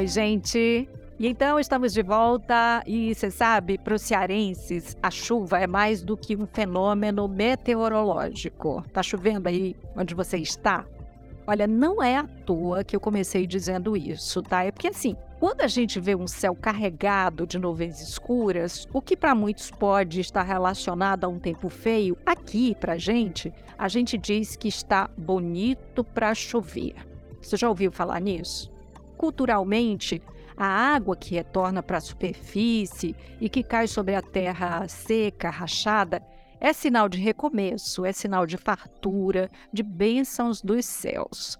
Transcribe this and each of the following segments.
Oi, gente! E então estamos de volta e você sabe, para os cearenses, a chuva é mais do que um fenômeno meteorológico. Tá chovendo aí onde você está? Olha, não é à toa que eu comecei dizendo isso, tá? É porque assim, quando a gente vê um céu carregado de nuvens escuras, o que para muitos pode estar relacionado a um tempo feio, aqui pra gente, a gente diz que está bonito para chover. Você já ouviu falar nisso? Culturalmente, a água que retorna para a superfície e que cai sobre a terra seca, rachada, é sinal de recomeço, é sinal de fartura, de bênçãos dos céus.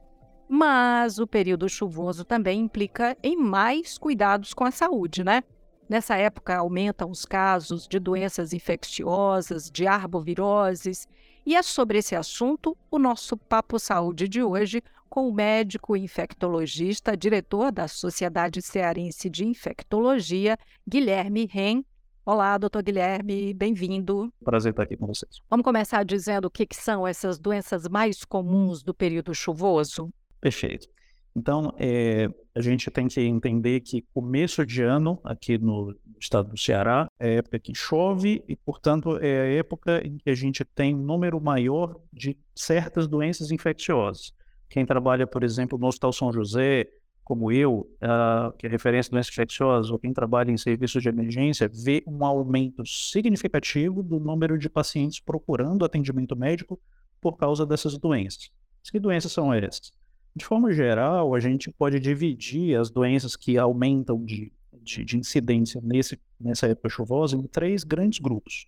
Mas o período chuvoso também implica em mais cuidados com a saúde, né? Nessa época aumentam os casos de doenças infecciosas, de arboviroses, e é sobre esse assunto o nosso Papo Saúde de hoje com o médico infectologista, diretor da Sociedade Cearense de Infectologia, Guilherme Ren, Olá, doutor Guilherme, bem-vindo. Prazer estar aqui com vocês. Vamos começar dizendo o que, que, são essas doenças mais comuns do período chuvoso? Perfeito. Então, é, a gente tem que entender que começo de ano, aqui no estado do Ceará, é época que chove e, portanto, é a época em que a gente tem um número maior de certas doenças infecciosas. Quem trabalha, por exemplo, no Hospital São José, como eu, uh, que é referência em doenças infecciosas, ou quem trabalha em serviços de emergência, vê um aumento significativo do número de pacientes procurando atendimento médico por causa dessas doenças. Que doenças são essas? De forma geral, a gente pode dividir as doenças que aumentam de, de, de incidência nesse, nessa época chuvosa em três grandes grupos.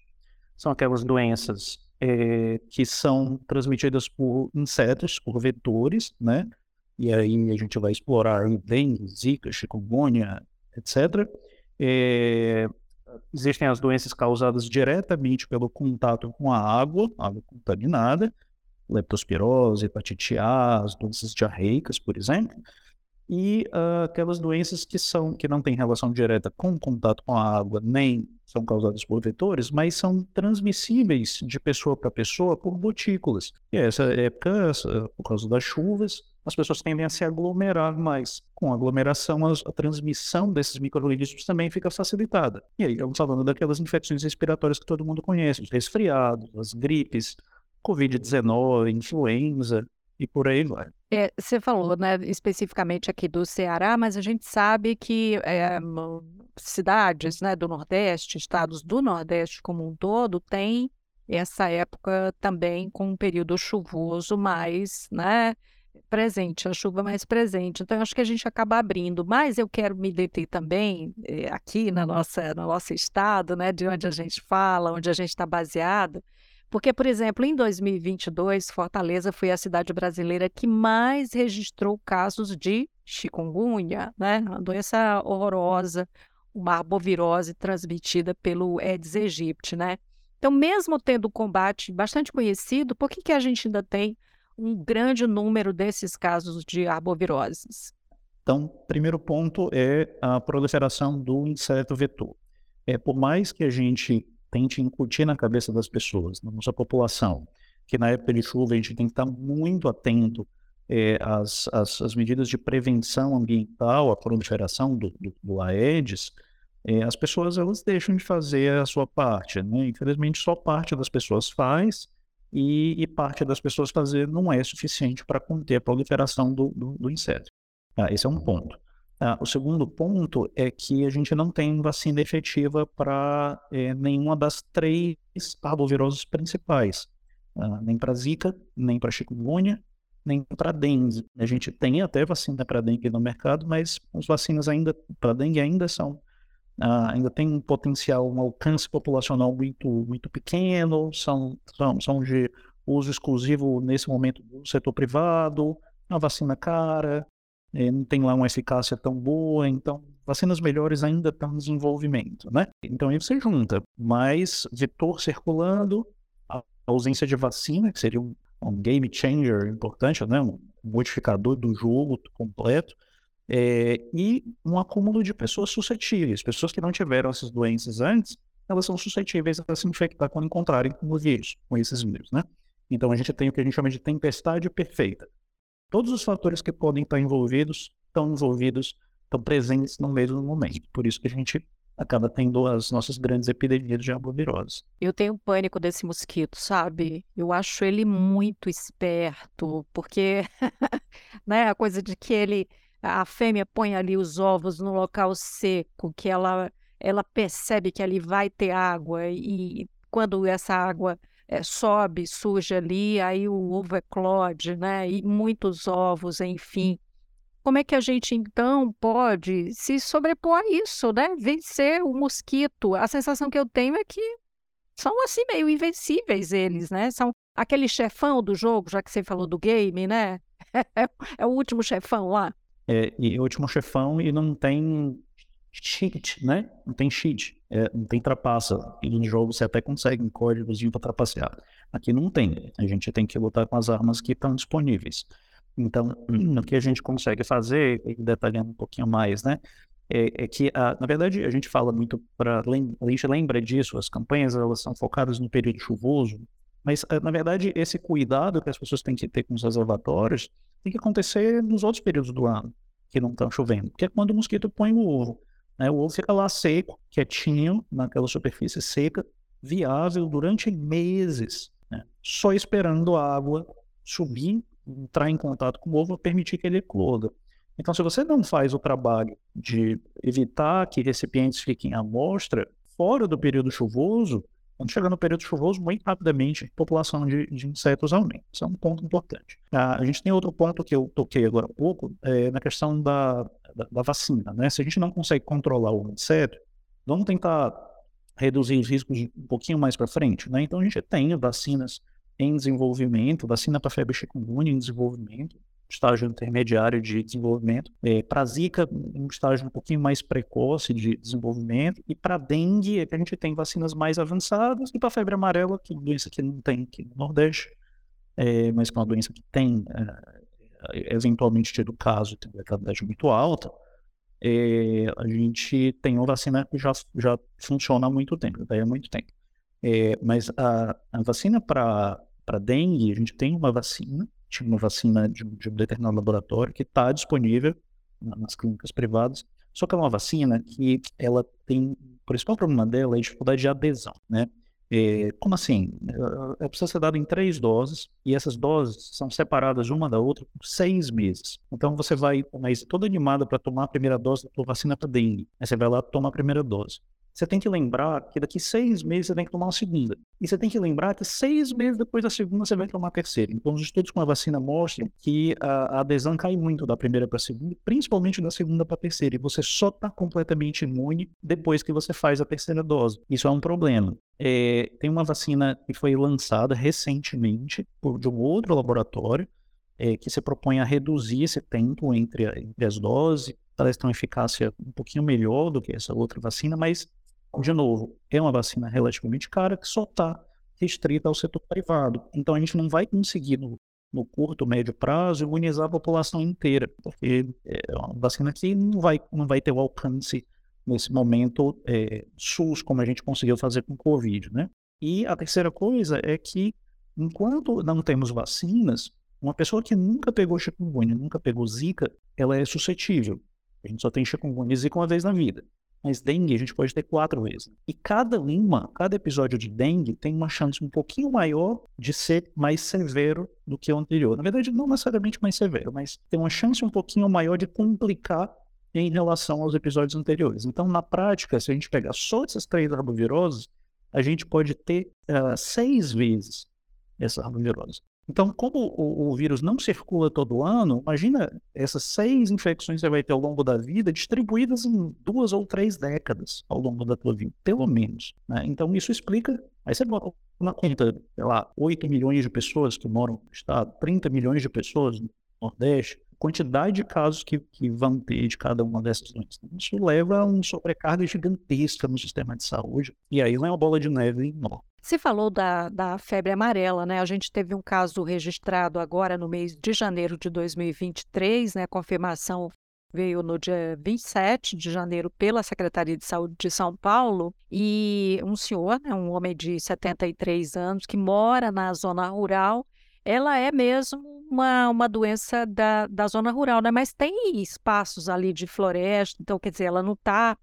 São aquelas doenças é, que são transmitidas por insetos, por vetores, né? e aí a gente vai explorar dengue, zika, chikungunya, etc. É, existem as doenças causadas diretamente pelo contato com a água, água contaminada, leptospirose, hepatite A, as doenças diarreicas, por exemplo, e uh, aquelas doenças que são que não têm relação direta com o contato com a água, nem são causadas por vetores, mas são transmissíveis de pessoa para pessoa por gotículas. E essa época, por causa das chuvas, as pessoas tendem a se aglomerar mais. Com aglomeração, a, a transmissão desses micro-organismos também fica facilitada. E aí, estamos falando daquelas infecções respiratórias que todo mundo conhece, os resfriados, as gripes, Covid-19, influenza e por aí vai. É, você falou, né, especificamente aqui do Ceará, mas a gente sabe que é, cidades né, do Nordeste, estados do Nordeste como um todo, têm essa época também com um período chuvoso mais, né, presente, a chuva mais presente. Então, eu acho que a gente acaba abrindo. Mas eu quero me deter também eh, aqui na nossa, no nosso estado, né, de onde a gente fala, onde a gente está baseado. Porque, por exemplo, em 2022, Fortaleza foi a cidade brasileira que mais registrou casos de chikungunya, né? Uma doença horrorosa, uma arbovirose transmitida pelo Aedes aegypti, né? Então, mesmo tendo combate bastante conhecido, por que, que a gente ainda tem um grande número desses casos de arboviroses? Então, primeiro ponto é a proliferação do inseto vetor. É, por mais que a gente tente incutir na cabeça das pessoas, na nossa população, que na época de chuva a gente tem que estar muito atento é, às, às, às, medidas de prevenção ambiental, à proliferação do, do, do Aedes, é, as pessoas elas deixam de fazer a sua parte. Né? Infelizmente, só parte das pessoas faz, e, e, parte das pessoas fazer não é suficiente para conter a proliferação do, do, do inseto. Ah, esse é um ponto. Ah, o segundo ponto é que a gente não tem vacina efetiva para é, nenhuma das três parvoviroses principais, ah, nem para Zika, nem para chikungunya, nem para dengue. A gente tem até vacina para dengue no mercado, mas as vacinas ainda para dengue ainda são Uh, ainda tem um potencial, um alcance populacional muito, muito pequeno, são, são, são de uso exclusivo nesse momento do setor privado, a vacina cara, eh, não tem lá uma eficácia tão boa, então vacinas melhores ainda estão em desenvolvimento, né? Então aí você junta mais vetor circulando, a ausência de vacina, que seria um, um game changer importante, né? um modificador do jogo completo, é, e um acúmulo de pessoas suscetíveis. Pessoas que não tiveram essas doenças antes, elas são suscetíveis a se infectar quando encontrarem com o vírus, com esses vírus, né? Então a gente tem o que a gente chama de tempestade perfeita. Todos os fatores que podem estar envolvidos estão envolvidos estão presentes no mesmo momento. Por isso que a gente acaba tendo as nossas grandes epidemias de arbovirose. Eu tenho pânico desse mosquito, sabe? Eu acho ele muito esperto, porque né, a coisa de que ele a fêmea põe ali os ovos no local seco, que ela ela percebe que ali vai ter água e quando essa água é, sobe, surge ali, aí o ovo eclode, né? E muitos ovos, enfim. Como é que a gente então pode se sobrepor a isso, né? Vencer o mosquito. A sensação que eu tenho é que são assim meio invencíveis eles, né? São aquele chefão do jogo, já que você falou do game, né? É, o último chefão lá. É, e o último chefão e não tem cheat, né? Não tem cheat, é, não tem trapaça. E no jogo você até consegue um códigozinho para trapacear. Aqui não tem. A gente tem que lutar com as armas que estão disponíveis. Então, o que a gente consegue fazer, detalhando um pouquinho mais, né? É, é que, a, na verdade, a gente fala muito para. A gente lembra disso, as campanhas elas são focadas no período chuvoso, mas, na verdade, esse cuidado que as pessoas têm que ter com os reservatórios tem que acontecer nos outros períodos do ano que não estão chovendo, que é quando o mosquito põe o ovo. Né? O ovo fica lá seco, quietinho, naquela superfície seca, viável durante meses, né? só esperando a água subir entrar em contato com o ovo permitir que ele ecloda. Então, se você não faz o trabalho de evitar que recipientes fiquem à mostra fora do período chuvoso, quando chegar no período chuvoso, muito rapidamente a população de, de insetos aumenta. Isso é um ponto importante. Ah, a gente tem outro ponto que eu toquei agora há pouco, é, na questão da, da, da, vacina. Né? Se a gente não consegue controlar o inseto, vamos tentar reduzir os riscos um pouquinho mais para frente. Né? Então, a gente tem vacinas em desenvolvimento, vacina para febre chikungunya em desenvolvimento, estágio intermediário de desenvolvimento, é, para Zika, um estágio um pouquinho mais precoce de desenvolvimento, e para dengue, é a gente tem vacinas mais avançadas, e para febre amarela, que é uma doença que não tem aqui no Nordeste, é, mas que é uma doença que tem, é, eventualmente, tido caso, tem letalidade muito alta, é, a gente tem uma vacina que já, já funciona há muito tempo, daí há muito tempo. É, mas a, a vacina para dengue, a gente tem uma vacina, tinha uma vacina de, de um determinado laboratório que está disponível nas clínicas privadas, só que é uma vacina que ela tem, o principal problema dela é a dificuldade de adesão, né? É, como assim? Ela precisa ser dada em três doses e essas doses são separadas uma da outra por seis meses. Então você vai, mas toda animada para tomar a primeira dose da tua vacina para dengue. Aí você vai lá tomar a primeira dose você tem que lembrar que daqui seis meses você tem que tomar uma segunda. E você tem que lembrar que seis meses depois da segunda você vai tomar a terceira. Então, os estudos com a vacina mostram que a, adesão cai muito da primeira para a segunda, principalmente da segunda para a terceira. E você só está completamente imune depois que você faz a terceira dose. Isso é um problema. É, tem uma vacina que foi lançada recentemente por, de um outro laboratório é, que se propõe a reduzir esse tempo entre, entre as doses. Parece ter uma eficácia um pouquinho melhor do que essa outra vacina, mas de novo, é uma vacina relativamente cara que só está restrita ao setor privado. Então a gente não vai conseguir, no, no curto, médio prazo, imunizar a população inteira, porque é uma vacina que não vai, não vai ter o alcance nesse momento é, SUS, como a gente conseguiu fazer com o Covid, né? E a terceira coisa é que, enquanto não temos vacinas, uma pessoa que nunca pegou chikungunya, nunca pegou zika, ela é suscetível. A gente só tem chikungunya e zika uma vez na vida. Mas dengue a gente pode ter quatro vezes. E cada uma, cada episódio de dengue tem uma chance um pouquinho maior de ser mais severo do que o anterior. Na verdade, não necessariamente mais severo, mas tem uma chance um pouquinho maior de complicar em relação aos episódios anteriores. Então, na prática, se a gente pegar só essas três arboviroses, a gente pode ter uh, seis vezes essa arbovirose. Então, como o, o, vírus não circula todo ano, imagina essas seis infecções que você vai ter ao longo da vida distribuídas em duas ou três décadas ao longo da tua vida, pelo menos. Né? Então, isso explica. Aí você bota na conta, sei lá, 8 milhões de pessoas que moram no estado, 30 milhões de pessoas no Nordeste, quantidade de casos que, que vão ter de cada uma dessas doenças. Isso leva a uma sobrecarga gigantesca no sistema de saúde, e aí é uma bola de neve enorme. Você falou da, da febre amarela, né? A gente teve um caso registrado agora no mês de janeiro de 2023, né? A confirmação veio no dia 27 de janeiro pela Secretaria de Saúde de São Paulo e um senhor, né, um homem de 73 anos que mora na zona rural, ela é mesmo uma, uma doença da, da zona rural, né? Mas tem espaços ali de floresta, então quer dizer, ela não está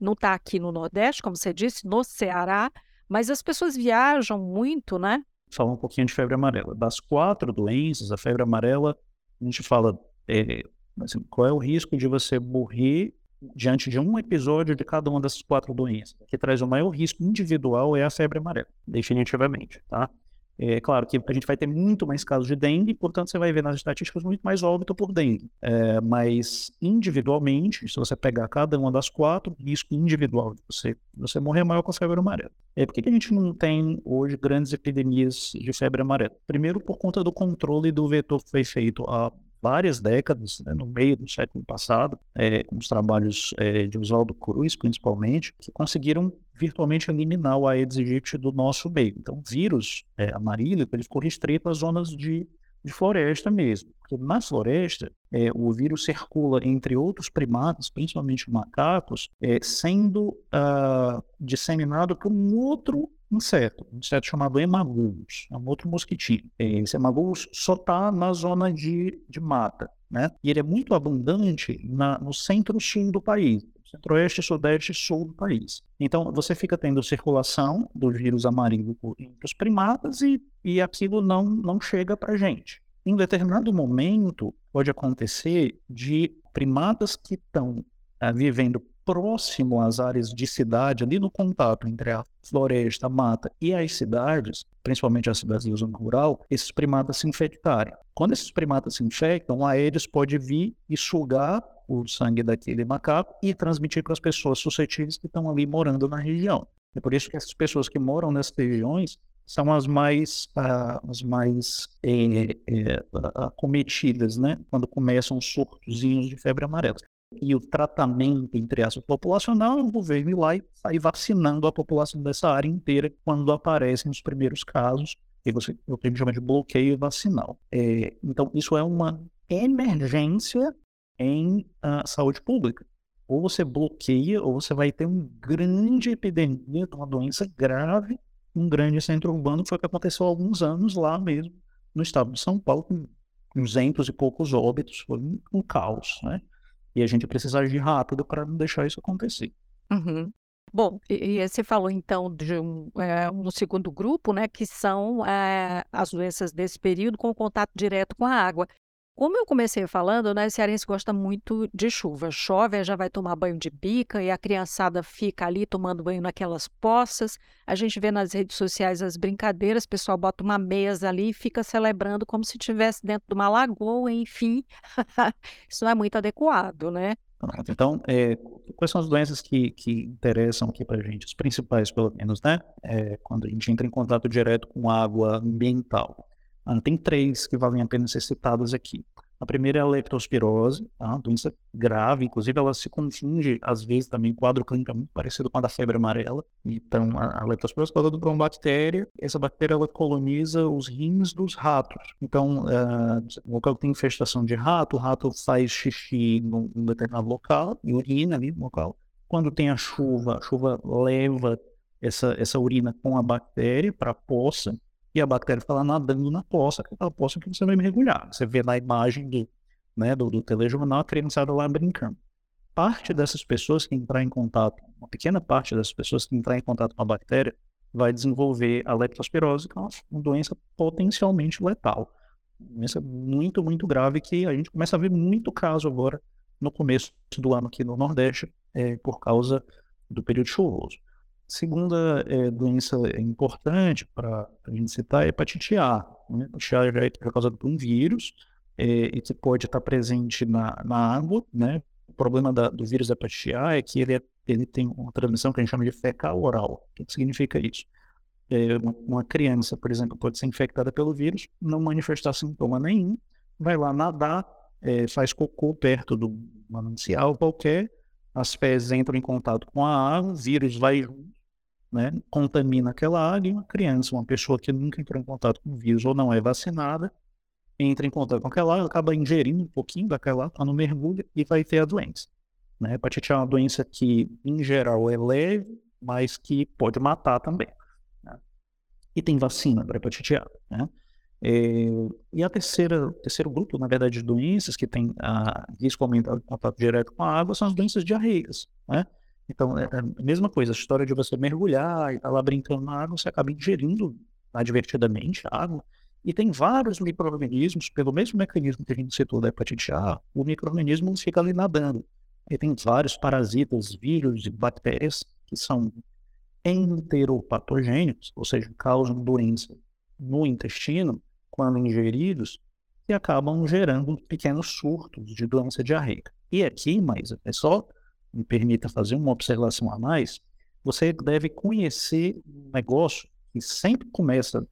não tá aqui no Nordeste, como você disse, no Ceará, mas as pessoas viajam muito, né? Falar um pouquinho de febre amarela. Das quatro doenças, a febre amarela, a gente fala é, assim, qual é o risco de você morrer diante de um episódio de cada uma dessas quatro doenças. O que traz o maior risco individual é a febre amarela, definitivamente, tá? É claro que a gente vai ter muito mais casos de dengue, portanto você vai ver nas estatísticas muito mais óbito por dengue. É, mas individualmente, se você pegar cada uma das quatro, risco individual de você, você morrer é maior com a febre amarela. É, por que, que a gente não tem hoje grandes epidemias de febre amarela? Primeiro, por conta do controle do vetor que foi feito há várias décadas, né, no meio do século passado, é, com os trabalhos é, de Oswaldo Cruz, principalmente, que conseguiram virtualmente eliminar o Aedes aegypti do nosso meio. Então, vírus é, amarílico ele ficou restrito às zonas de, de floresta mesmo. Porque na floresta, é, o vírus circula entre outros primatas, principalmente macacos, é, sendo uh, disseminado por um outro inseto, um inseto chamado hemagulus, é um outro mosquitinho. Esse hemagulus só está na zona de, de mata, né? E ele é muito abundante na, no centro-sul do país, centro-oeste, sudeste e sul do país. Então, você fica tendo circulação do vírus amarílico entre os primatas e, e aquilo não, não chega para a gente. Em determinado momento, pode acontecer de primatas que estão ah, vivendo próximo às áreas de cidade, ali no contato entre a floresta, a mata e as cidades, principalmente as cidades da zona rural, esses primatas se infectarem. Quando esses primatas se infectam, a Aedes pode vir e sugar o sangue daquele macaco e transmitir para as pessoas suscetíveis que estão ali morando na região. É por isso que essas pessoas que moram nessas regiões são as mais, uh, as mais é, é, acometidas, né? Quando começam os surtozinhos de febre amarela e o tratamento, entre aspas, populacional, o governo ir lá e sair vacinando a população dessa área inteira quando aparecem os primeiros casos, e você, o que a gente chama de bloqueio vacinal. É, então, isso é uma emergência em uh, saúde pública. Ou você bloqueia, ou você vai ter uma grande epidemia de uma doença grave, um grande centro urbano, foi o que aconteceu há alguns anos lá mesmo, no estado de São Paulo, com 200 e poucos óbitos, foi um, um caos, né? E a gente precisa agir rápido para não deixar isso acontecer. Uhum. Bom, e, e, você falou então de um, é, um, segundo grupo, né, que são é, as doenças desse período com contato direto com a água. Como eu comecei falando, né, o cearense gosta muito de chuva. Chove, já vai tomar banho de bica e a criançada fica ali tomando banho naquelas poças. A gente vê nas redes sociais as brincadeiras, o pessoal bota uma mesa ali e fica celebrando como se estivesse dentro de uma lagoa, enfim. Isso não é muito adequado, né? Então, é, quais são as doenças que, que interessam aqui para a gente? As principais, pelo menos, né? É, quando a gente entra em contato direto com água ambiental. Tem três que valem a pena ser citadas aqui. A primeira é a leptospirose, tá? doença grave, inclusive ela se confunde às vezes também quadro clínico muito parecido com a da febre amarela. Então, a, a leptospirose é causada por uma bactéria, essa bactéria ela coloniza os rins dos ratos. Então, uh, local que tem infestação de rato, o rato faz xixi num, num determinado local, e urina ali no local. Quando tem a chuva, a chuva leva essa, essa urina com a bactéria para a poça, e a bactéria fica lá nadando na poça, aquela poça que você vai mergulhar. Você vê na imagem do, né, do, do telejornal a criançada lá brincando. Parte dessas pessoas que entrar em contato, uma pequena parte dessas pessoas que entrar em contato com a bactéria, vai desenvolver a leptospirose, que é uma doença potencialmente letal. Uma doença muito, muito grave que a gente começa a ver muito caso agora no começo do ano aqui no Nordeste, é, por causa do período chuvoso. Segunda é, doença importante para a gente citar é a hepatite A. Né? Hepatite A já é causada por um vírus é, e que pode estar presente na, na água. Né? O problema da, do vírus da hepatite A é que ele, é, ele tem uma transmissão que a gente chama de fecal oral. O que significa isso? É, uma criança, por exemplo, pode ser infectada pelo vírus, não manifestar sintoma nenhum, vai lá nadar, é, faz cocô perto do manancial qualquer, as fezes entram em contato com a água, o vírus vai junto, né, contamina aquela água e uma criança, uma pessoa que nunca entrou em contato com o vírus ou não é vacinada, entra em contato com aquela água, acaba ingerindo um pouquinho daquela água, no mergulho e vai ter a doença. Né? A hepatite é uma doença que, em geral, é leve, mas que pode matar também. Né? E tem vacina para hepatite A. Né? É, e a terceira, terceiro grupo, na verdade, de doenças que tem a risco aumentado de contato direto com a água são as doenças diarreicas, né? Então, é a mesma coisa, a história de você mergulhar e estar tá lá brincando na água, você acaba ingerindo advertidamente a água. E tem vários micro-organismos, pelo mesmo mecanismo que a gente citou da hepatite A, o micro-organismo fica ali nadando. E tem vários parasitas, vírus e bactérias que são enteropatogênicos, ou seja, causam doença no intestino, quando ingeridos, e acabam gerando pequenos surtos de doença diarreica. E aqui, mas é só me permita fazer uma observação a mais, você deve conhecer um negócio que sempre começa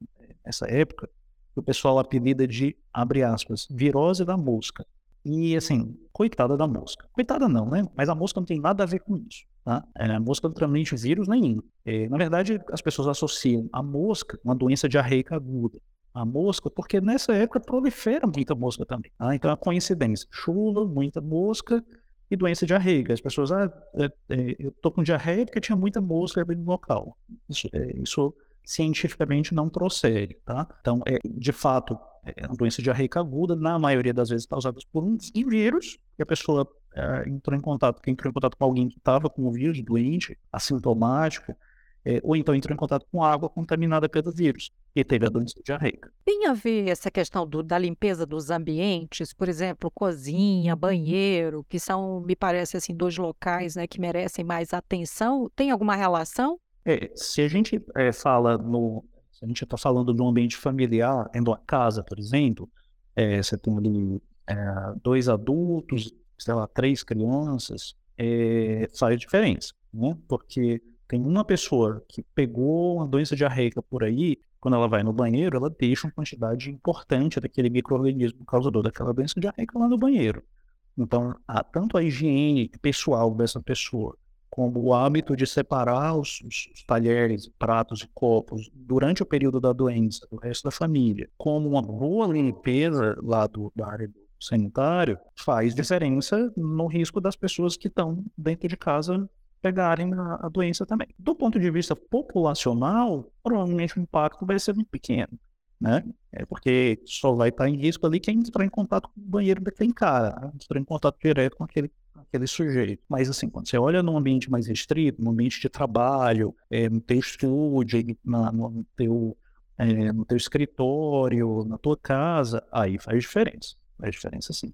nessa época, que o pessoal apelida de, abre aspas, virose da mosca. E assim, coitada da mosca. Coitada não, né? Mas a mosca não tem nada a ver com isso. Tá? É, a mosca não transmite vírus nenhum. É, na verdade, as pessoas associam a mosca com uma doença diarreica aguda a mosca, porque nessa época prolifera muita mosca também. Tá? Então, é coincidência, chuva, muita mosca e doença diarreica. As pessoas, ah, é, é, eu tô com diarreia porque tinha muita mosca no local. Isso, é, isso cientificamente não procede, tá? Então, é, de fato, é uma doença diarreica aguda, na maioria das vezes causada por um vírus, que a pessoa é, entrou em contato, entrou em contato com alguém que estava com o vírus, doente, assintomático, é, ou então entrou em contato com água contaminada pelo vírus e teve a doença diarreica. Tem a ver essa questão do, da limpeza dos ambientes, por exemplo, cozinha, banheiro, que são, me parece assim, dois locais né, que merecem mais atenção. Tem alguma relação? É, se a gente é, fala no. Se a gente está falando de um ambiente familiar, em uma casa, por exemplo, é, você tem ali é, dois adultos, sei lá, três crianças, é, faz diferença, né? Porque tem uma pessoa que pegou uma doença diarreica por aí, quando ela vai no banheiro, ela deixa uma quantidade importante daquele microorganismo causador daquela doença diarreica lá no banheiro. Então, tanto a higiene pessoal dessa pessoa, como o hábito de separar os, os, talheres, pratos e copos durante o período da doença do resto da família, como uma boa limpeza lá do, da área do sanitário, faz diferença no risco das pessoas que estão dentro de casa pegarem a, a, doença também. Do ponto de vista populacional, provavelmente o impacto vai ser muito pequeno, né? É porque só vai estar em risco ali quem entrar em contato com o banheiro daquele cara, né? entrar em contato direto com aquele, aquele sujeito. Mas assim, quando você olha num ambiente mais restrito, num ambiente de trabalho, é, no teu estúdio, na, no, teu, é, no teu escritório, na tua casa, aí faz diferença. Faz diferença sim.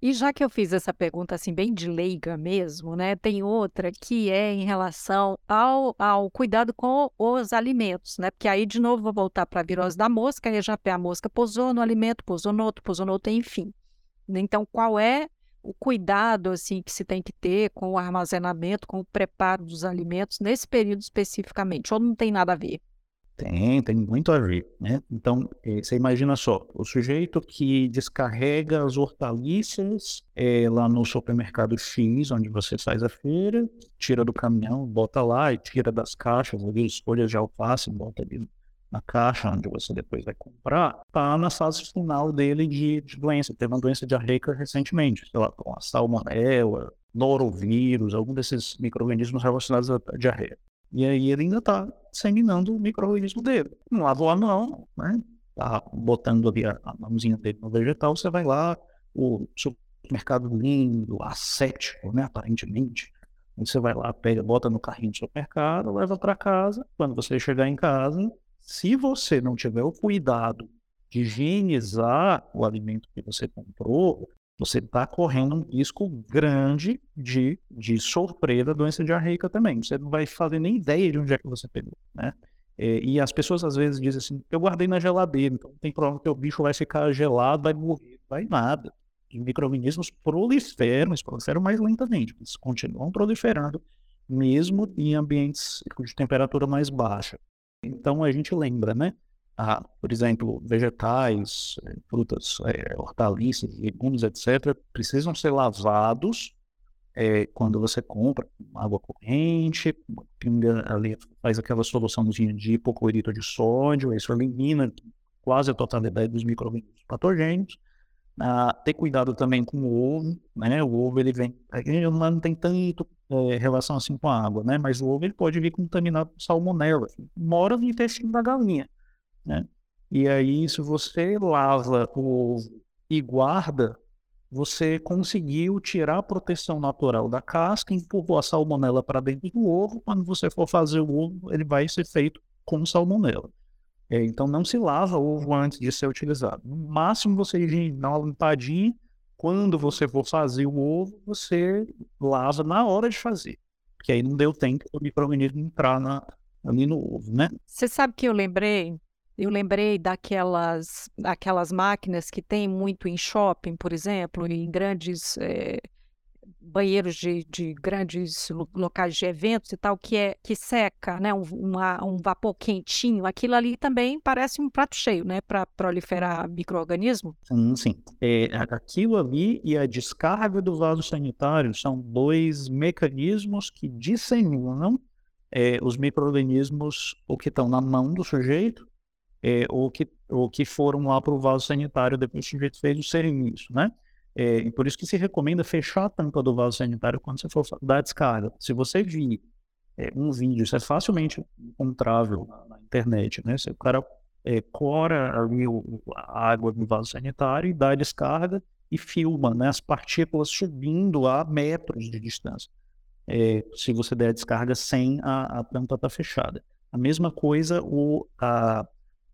E já que eu fiz essa pergunta assim bem de leiga mesmo, né? Tem outra que é em relação ao, ao cuidado com os alimentos, né? Porque aí de novo vou voltar para a virose da mosca, aí já a mosca pousou no alimento, pousou no outro, pousou no outro, enfim. Então, qual é o cuidado assim que se tem que ter com o armazenamento, com o preparo dos alimentos nesse período especificamente? Ou não tem nada a ver? Tem, tem muito a ver, né? Então, eh, você imagina só, o sujeito que descarrega as hortaliças é, lá no supermercado X, onde você faz a feira, tira do caminhão, bota lá e tira das caixas ali, escolhas de alface, bota ali na caixa onde você depois vai comprar, tá na fase final dele de, de doença. Teve uma doença diarreica recentemente, sei lá, com a salmonela, norovírus, algum desses micro-organismos relacionados à diarreia. E aí ele ainda está disseminando o microorganismo dele. Não lavou a mão, né? Tá botando ali a, a mãozinha dele no vegetal, você vai lá, o supermercado lindo, ascético, né? Aparentemente. Você vai lá, pega, bota no carrinho do supermercado, leva para casa. Quando você chegar em casa, se você não tiver o cuidado de higienizar o alimento que você comprou, você está correndo um risco grande de, de sofrer da doença diarreica também. Você não vai fazer nem ideia de onde é que você pegou, né? É, e as pessoas às vezes dizem assim, eu guardei na geladeira, então tem problema que o bicho vai ficar gelado, vai morrer, vai nada. Os micro-organismos proliferam, eles proliferam mais lentamente, eles continuam proliferando, mesmo em ambientes de temperatura mais baixa. Então a gente lembra, né? Ah, por exemplo, vegetais, eh, frutas, é, hortaliças, legumes, etc., precisam ser lavados é, quando você compra água corrente, pinga ali, faz aquela soluçãozinha de hipoclorito de sódio, isso elimina quase a totalidade dos micro-organismos patogênicos. Ah, ter cuidado também com o ovo, né? O ovo ele vem, ele não tem tanto é, relação assim com a água, né? Mas o ovo ele pode vir contaminado com salmonela, mora no intestino da galinha né? E aí, se você lava o e guarda, você conseguiu tirar a proteção natural da casca, empurrou a salmonela para dentro do ovo. Quando você for fazer o ovo, ele vai ser feito com salmonela. É, então, não se lava o ovo antes de ser utilizado. No máximo, você dá uma limpadinha. Quando você for fazer o ovo, você lava na hora de fazer. Porque aí não deu tempo para o microorganismo entrar na, ali no ovo, né? Você sabe que eu lembrei eu lembrei daquelas, daquelas máquinas que tem muito em shopping, por exemplo, em grandes é, banheiros de, de, grandes locais de eventos e tal, que é que seca, né, um, uma, um vapor quentinho. Aquilo ali também parece um prato cheio, né, para proliferar microorganismo. Sim, sim. É, aquilo ali e a descarga do vaso sanitário são dois mecanismos que disseminam é, os microorganismos o que estão na mão do sujeito é, ou, que, ou que foram lá para o vaso sanitário depois que o sujeito fez o serviço, né? É, e por isso que se recomenda fechar a tampa do vaso sanitário quando você for dar descarga. Se você vir é, um vídeo, isso é facilmente encontrável na, na internet, né? Se o cara é, cora a água do vaso sanitário e dá a descarga e filma né, as partículas subindo a metros de distância. É, se você der a descarga sem a, a tampa estar tá fechada. A mesma coisa o, a,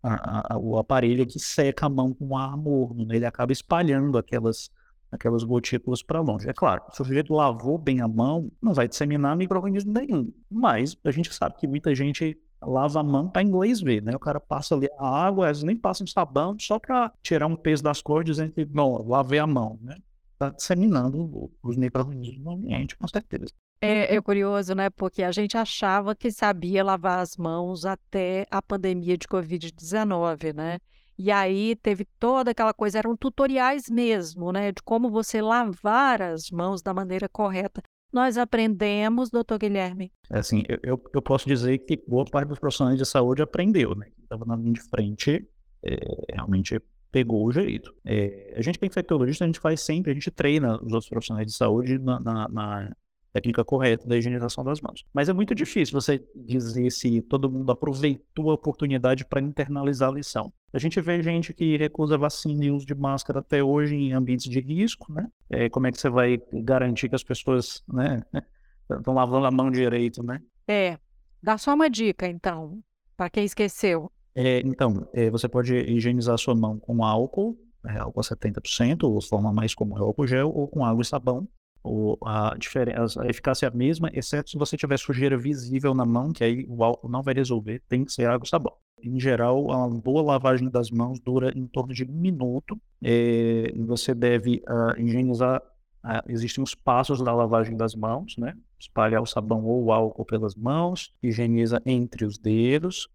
a, a, o aparelho que seca a mão com ar morno, né? ele acaba espalhando aquelas, aquelas gotículas para longe. É claro, se o sujeito lavou bem a mão, não vai disseminar microorganismo nenhum. Mas a gente sabe que muita gente lava a mão para inglês ver, né? O cara passa ali a água, às vezes nem passa um sabão, só para tirar um peso das cores, dizendo que, não, lavei a mão, né? Está disseminando os microorganismos no ambiente, com certeza. É, é curioso, né? Porque a gente achava que sabia lavar as mãos até a pandemia de Covid-19, né? E aí teve toda aquela coisa, eram tutoriais mesmo, né? De como você lavar as mãos da maneira correta. Nós aprendemos, doutor Guilherme. É assim, eu, eu posso dizer que boa parte dos profissionais de saúde aprendeu, né? Estava na linha de frente, é, realmente pegou o jeito. É, a gente que é infectologista, a gente faz sempre, a gente treina os outros profissionais de saúde na, na, na técnica correta da higienização das mãos. Mas é muito difícil você dizer se todo mundo aproveitou a oportunidade para internalizar a lição. A gente vê gente que recusa vacina e uso de máscara até hoje em ambientes de risco, né? É, como é que você vai garantir que as pessoas, né, estão lavando a mão direito, né? É. Dá só uma dica, então, para quem esqueceu. É, então, é, você pode higienizar sua mão com álcool, é, álcool a 70%, ou forma mais comum é álcool gel, ou com água e sabão o, a, diferença, a eficácia é a mesma, exceto se você tiver sujeira visível na mão, que aí o álcool não vai resolver, tem que ser água e sabão. Em geral, uma boa lavagem das mãos dura em torno de um minuto. É, você deve uh, higienizar. Uh, existem os passos da lavagem das mãos, né? Espalhar o sabão ou o álcool pelas mãos, higieniza entre os dedos,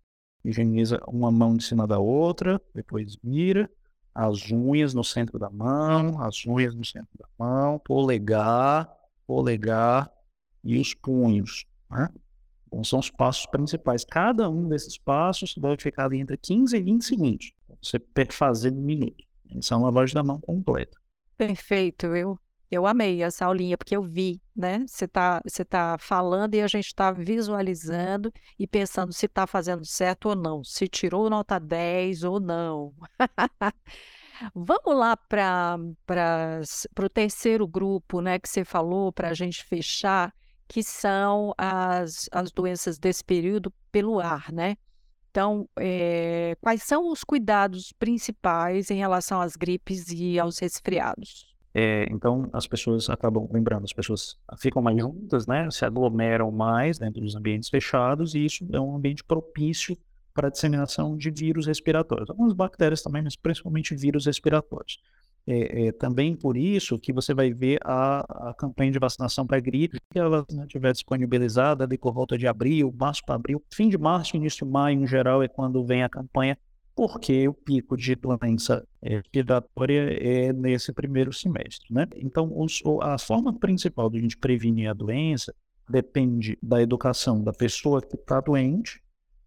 higieniza uma mão de cima da outra, depois vira, as unhas no centro da mão, as unhas no centro da mão, polegar, polegar e os punhos. Né? Então, são os passos principais. Cada um desses passos deve ficar ali entre 15 e 20 segundos. Você fazer um minuto. Isso é uma lavagem da mão completa. Perfeito. Eu eu amei essa aulinha, porque eu vi, né? Você está você tá falando e a gente está visualizando e pensando se está fazendo certo ou não, se tirou nota 10 ou não. Vamos lá para o terceiro grupo, né, que você falou para a gente fechar, que são as, as doenças desse período pelo ar, né? Então, é, quais são os cuidados principais em relação às gripes e aos resfriados? É, então, as pessoas acabam, lembrando, as pessoas ficam mais juntas, né? Se aglomeram mais dentro dos ambientes fechados e isso é um ambiente propício para a disseminação de vírus respiratórios. Algumas bactérias também, mas principalmente vírus respiratórios. É, é, também por isso que você vai ver a, a campanha de vacinação para gripe, que ela estiver disponibilizada ali por volta de abril, março para abril, fim de março, início de maio, em geral, é quando vem a campanha porque o pico de doença respiratória é nesse primeiro semestre, né? Então, os, a forma principal de a gente prevenir a doença depende da educação da pessoa que está doente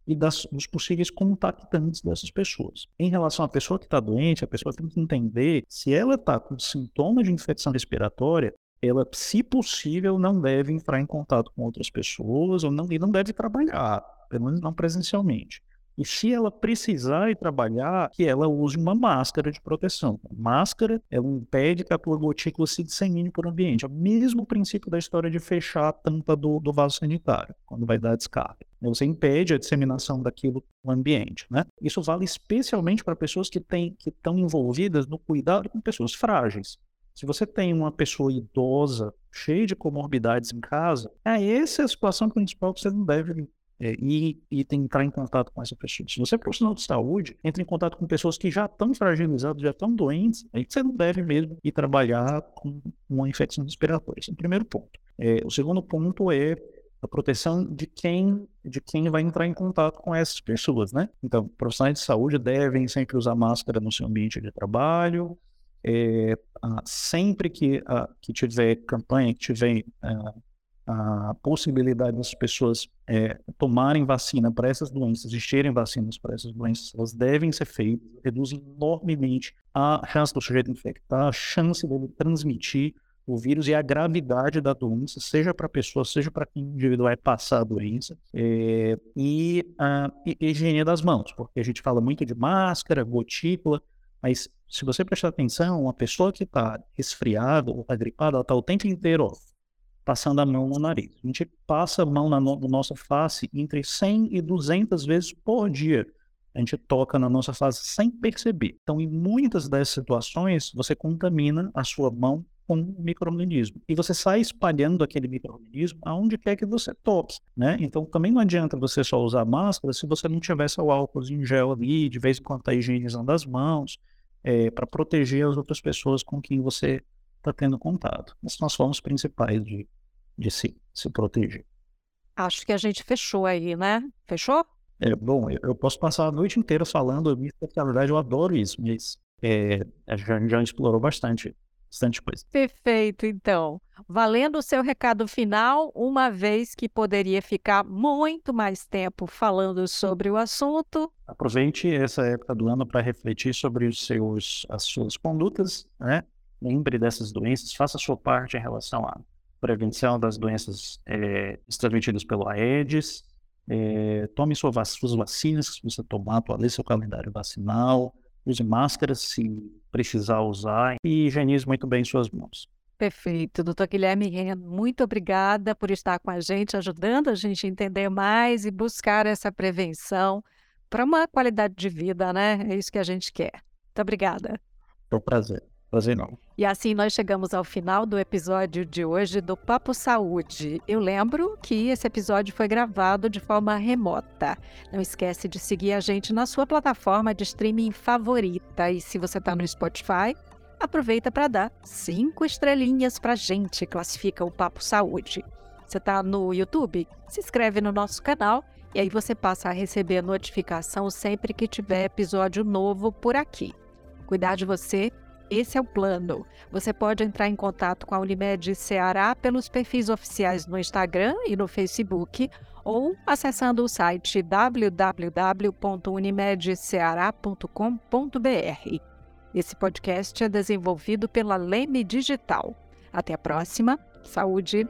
e das, dos possíveis contactantes dessas pessoas. Em relação à pessoa que está doente, a pessoa tem que entender se ela está com sintomas de infecção respiratória, ela, se possível, não deve entrar em contato com outras pessoas ou não, e não deve trabalhar, pelo menos não presencialmente E se ela precisar ir trabalhar, que ela use uma máscara de proteção. máscara, ela impede que a tua gotícula se dissemine por ambiente. É o mesmo princípio da história de fechar a tampa do, do vaso sanitário, quando vai dar descarga. Você impede a disseminação daquilo no ambiente. Né? Isso vale especialmente para pessoas que, têm, que estão envolvidas no cuidado com pessoas frágeis. Se você tem uma pessoa idosa, cheia de comorbidades em casa, é essa é a situação principal que você não deve é, e, e entrar em contato com essa pessoa. Se você é profissional de saúde, entre em contato com pessoas que já estão fragilizadas, já estão doentes, aí você não deve mesmo ir trabalhar com uma infecção respiratória. Esse é o primeiro ponto. É, o segundo ponto é a proteção de quem de quem vai entrar em contato com essas pessoas, né? Então, profissionais de saúde devem sempre usar máscara no seu ambiente de trabalho, é, sempre que, que tiver campanha, que tiver a possibilidade das pessoas é, tomarem vacina para essas doenças, existirem vacinas para essas doenças, elas devem ser feitas, reduzem enormemente a chance do sujeito infectar, a chance dele transmitir o vírus e a gravidade da doença, seja para a pessoa, seja para quem o indivíduo vai passar a doença, é, e a higiene das mãos, porque a gente fala muito de máscara, gotícula, mas se você prestar atenção, uma pessoa que está resfriada ou está gripada, ela está o tempo inteiro ó, passando a mão no nariz. A gente passa a mão na, no, na nossa face entre 100 e 200 vezes por dia. A gente toca na nossa face sem perceber. Então, em muitas dessas situações, você contamina a sua mão com um microorganismo. E você sai espalhando aquele microorganismo aonde quer que você toque, né? Então também não adianta você só usar máscara se você não tivesse o álcool em gel ali, de vez em quando está higienizando as mãos, é, para proteger as outras pessoas com quem você está tendo contato. Essas são as formas principais de, de se, se proteger. Acho que a gente fechou aí, né? Fechou? É, bom, eu, eu posso passar a noite inteira falando, porque na verdade eu adoro isso, mas é, a gente já explorou bastante, bastante coisa. Perfeito, então. Valendo o seu recado final, uma vez que poderia ficar muito mais tempo falando sobre o assunto. Aproveite essa época do ano para refletir sobre os seus, as suas condutas, né? Lembre dessas doenças, faça a sua parte em relação à prevenção das doenças é, transmitidas pelo Aedes, é, tome suas vacinas, se você tomar, atualize seu calendário vacinal, use máscaras se precisar usar e higienize muito bem suas mãos. Perfeito. Doutor Guilherme Ren, muito obrigada por estar com a gente, ajudando a gente a entender mais e buscar essa prevenção para uma qualidade de vida, né? É isso que a gente quer. Muito obrigada. É um prazer. Prazer não. E assim nós chegamos ao final do episódio de hoje do Papo Saúde. Eu lembro que esse episódio foi gravado de forma remota. Não esquece de seguir a gente na sua plataforma de streaming favorita. E se você está no Spotify, aproveita para dar cinco estrelinhas para gente. Classifica o Papo Saúde. Você está no YouTube? Se inscreve no nosso canal e aí você passa a receber notificação sempre que tiver episódio novo por aqui. Cuidar de você esse é o plano. Você pode entrar em contato com a Unimed Ceará pelos perfis oficiais no Instagram e no Facebook ou acessando o site www.unimedceará.com.br. Esse podcast é desenvolvido pela Leme Digital. Até a próxima. Saúde!